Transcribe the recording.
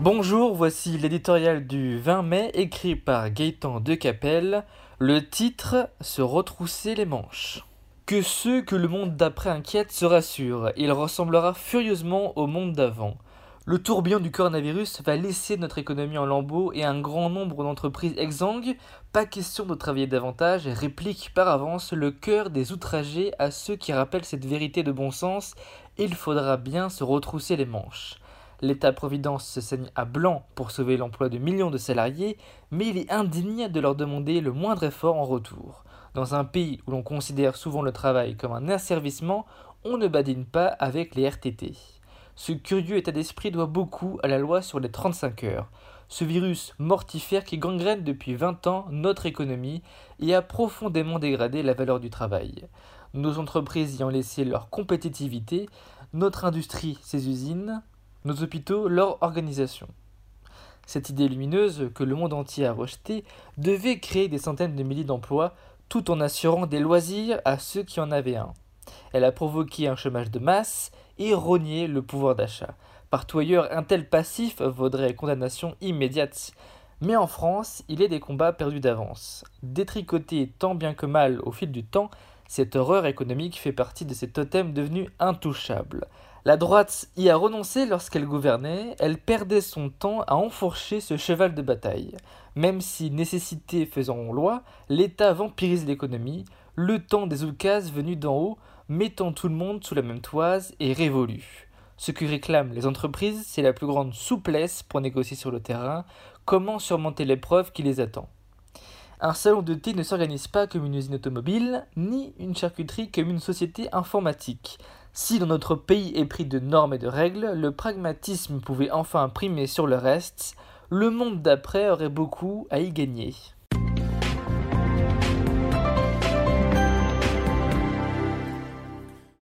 Bonjour, voici l'éditorial du 20 mai écrit par Gaëtan Decapelle. Le titre Se retrousser les manches. Que ceux que le monde d'après inquiète se rassurent, il ressemblera furieusement au monde d'avant. Le tourbillon du coronavirus va laisser notre économie en lambeaux et un grand nombre d'entreprises exsangues. Pas question de travailler davantage, réplique par avance le cœur des outragés à ceux qui rappellent cette vérité de bon sens. Il faudra bien se retrousser les manches. L'État-providence se saigne à blanc pour sauver l'emploi de millions de salariés, mais il est indigne de leur demander le moindre effort en retour. Dans un pays où l'on considère souvent le travail comme un asservissement, on ne badine pas avec les RTT. Ce curieux état d'esprit doit beaucoup à la loi sur les 35 heures, ce virus mortifère qui gangrène depuis 20 ans notre économie et a profondément dégradé la valeur du travail. Nos entreprises y ont laissé leur compétitivité, notre industrie ses usines, nos hôpitaux, leur organisation. Cette idée lumineuse que le monde entier a rejetée devait créer des centaines de milliers d'emplois tout en assurant des loisirs à ceux qui en avaient un. Elle a provoqué un chômage de masse et rogné le pouvoir d'achat. Partout ailleurs, un tel passif vaudrait condamnation immédiate. Mais en France, il est des combats perdus d'avance. Détricoté tant bien que mal au fil du temps, cette horreur économique fait partie de ces totems devenus intouchables. La droite y a renoncé lorsqu'elle gouvernait, elle perdait son temps à enfourcher ce cheval de bataille. Même si nécessité faisant loi, l'État vampirise l'économie, le temps des oukases venus d'en haut, mettant tout le monde sous la même toise et révolu. Ce que réclament les entreprises, c'est la plus grande souplesse pour négocier sur le terrain, comment surmonter l'épreuve qui les attend? Un salon de thé ne s'organise pas comme une usine automobile, ni une charcuterie comme une société informatique. Si dans notre pays est pris de normes et de règles, le pragmatisme pouvait enfin primer sur le reste, le monde d'après aurait beaucoup à y gagner.